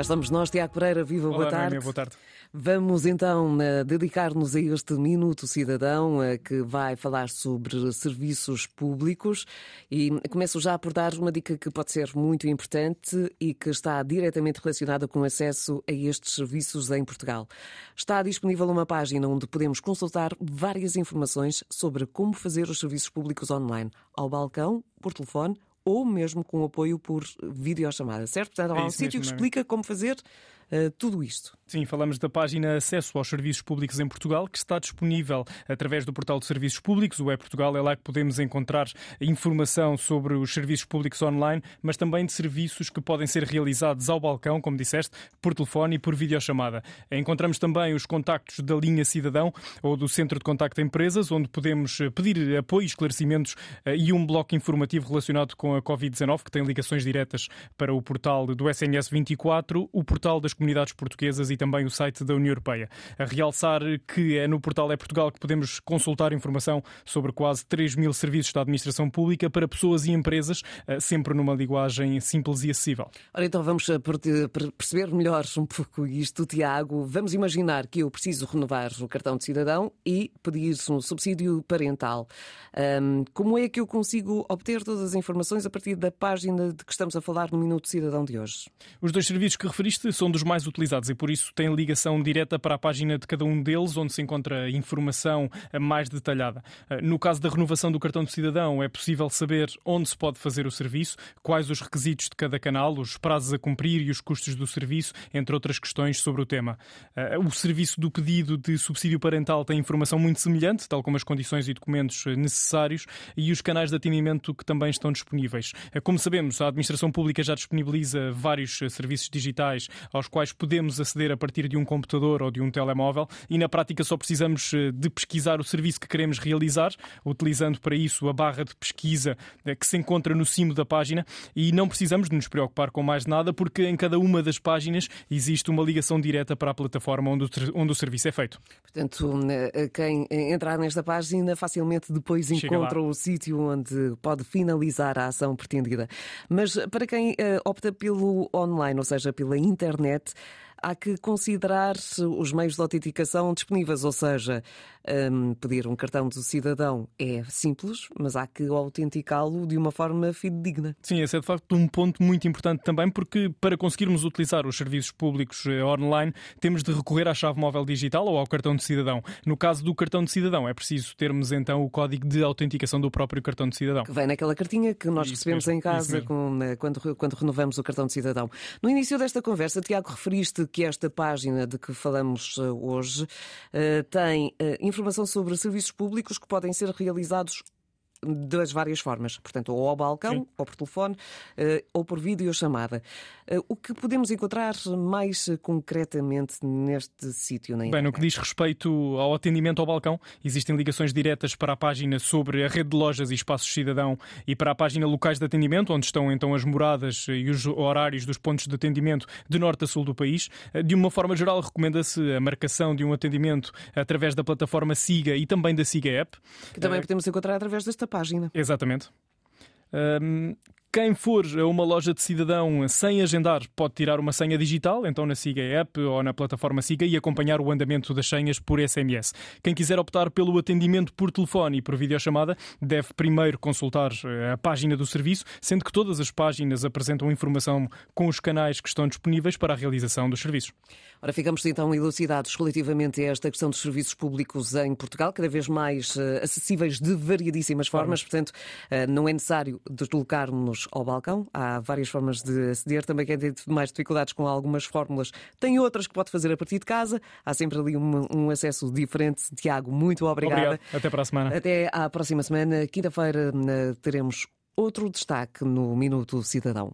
estamos nós, Tiago Pereira, viva, Olá, boa tarde. Boa tarde. Vamos então eh, dedicar-nos a este Minuto Cidadão eh, que vai falar sobre serviços públicos e começo já por dar uma dica que pode ser muito importante e que está diretamente relacionada com o acesso a estes serviços em Portugal. Está disponível uma página onde podemos consultar várias informações sobre como fazer os serviços públicos online, ao balcão, por telefone ou mesmo com apoio por videochamada, certo? Portanto, há É um sítio que é? explica como fazer tudo isto. Sim, falamos da página Acesso aos Serviços Públicos em Portugal, que está disponível através do portal de Serviços Públicos, o E-Portugal. É lá que podemos encontrar informação sobre os serviços públicos online, mas também de serviços que podem ser realizados ao balcão, como disseste, por telefone e por videochamada. Encontramos também os contactos da linha Cidadão ou do Centro de Contacto de Empresas, onde podemos eh, pedir apoio, esclarecimentos eh, e um bloco informativo relacionado com a Covid-19, que tem ligações diretas para o portal do SNS 24, o portal das comunidades portuguesas e também o site da União Europeia. A realçar que é no portal É Portugal que podemos consultar informação sobre quase 3 mil serviços da administração pública para pessoas e empresas, eh, sempre numa linguagem simples e acessível. Ora, então vamos eh, per- per- perceber melhor um pouco isto, Tiago. Vamos imaginar que eu preciso renovar o cartão de cidadão e pedir um subsídio parental. Ahm, como é que eu consigo obter todas as informações a partir da página de que estamos a falar no Minuto Cidadão de hoje? Os dois serviços que referiste são dos mais utilizados e por isso têm ligação direta para a página de cada um deles, onde se encontra informação mais detalhada. Eh, No caso da renovação do cartão de cidadão, é possível saber onde se pode fazer o serviço, quais os requisitos de cada canal, os prazos a cumprir e os custos do serviço, entre outras questões sobre o tema. Eh, O serviço do pedido de subsídio parental tem informação muito semelhante, tal como as condições e documentos necessários e os canais de atendimento que também estão disponíveis. Eh, Como sabemos, a administração pública já disponibiliza vários serviços digitais aos quais podemos aceder a partir de um computador ou de um telemóvel e na prática só precisamos eh, de pesquisar o serviço que queremos realizar, utilizando para isso a barra de pesquisa eh, que se encontra no cimo da página e não precisamos de nos preocupar com mais nada porque em cada uma das páginas existe uma ligação direta para a plataforma onde o, onde o serviço é feito. Portanto, eh, quem entrar nesta página facilmente depois Chega encontra lá. o sítio onde pode finalizar a ação pretendida. Mas para quem opta pelo online, ou seja, pela internet, It há que considerar os meios de autenticação disponíveis, ou seja, hum, pedir um cartão do cidadão é simples, mas há que autenticá-lo de uma forma fidedigna. Sim, esse é de facto um ponto muito importante também, porque para conseguirmos utilizar os serviços públicos eh, online, temos de recorrer à chave móvel digital ou ao cartão de cidadão. No caso do cartão de cidadão, é preciso termos então o código de autenticação do próprio cartão de cidadão. que vem naquela cartinha que nós Isso recebemos mesmo, em casa com, eh, quando, quando renovamos o cartão de cidadão. No início desta conversa, Tiago, referiste que esta página de que falamos eh, hoje eh, tem eh, informação sobre serviços públicos que podem ser realizados das várias formas, portanto, ou ao balcão, Sim. ou por telefone, eh, ou por videochamada. Eh, O que podemos encontrar mais eh, concretamente neste sítio Bem, internet? no que diz respeito ao atendimento ao balcão, existem ligações diretas para a página sobre a rede de lojas e espaços cidadão e para a página locais de atendimento, onde estão então as moradas e os horários dos pontos de atendimento de norte a sul do país. De uma forma geral, recomenda-se a marcação de um atendimento através da plataforma Siga e também da Siga App. Que também Eh, podemos encontrar através desta página. Exatamente. Hum, quem for a uma loja de cidadão sem agendar pode tirar uma senha digital, então na Siga App ou na plataforma Siga e acompanhar o andamento das senhas por SMS. Quem quiser optar pelo atendimento por telefone e por videochamada deve primeiro consultar eh, a página do serviço, sendo que todas as páginas apresentam informação com os canais que estão disponíveis para a realização dos serviços. Ora, ficamos então elucidados relativamente a esta questão dos serviços públicos em Portugal, cada vez mais eh, acessíveis de variedíssimas formas, portanto, eh, não é necessário ao balcão. Há várias formas de aceder. Também quem tem mais dificuldades com algumas fórmulas tem outras que pode fazer a partir de casa. Há sempre ali um, um acesso diferente. Tiago, muito obrigada. Obrigado. Até para a semana. Até à próxima semana. Quinta-feira eh, teremos outro destaque no Minuto Cidadão.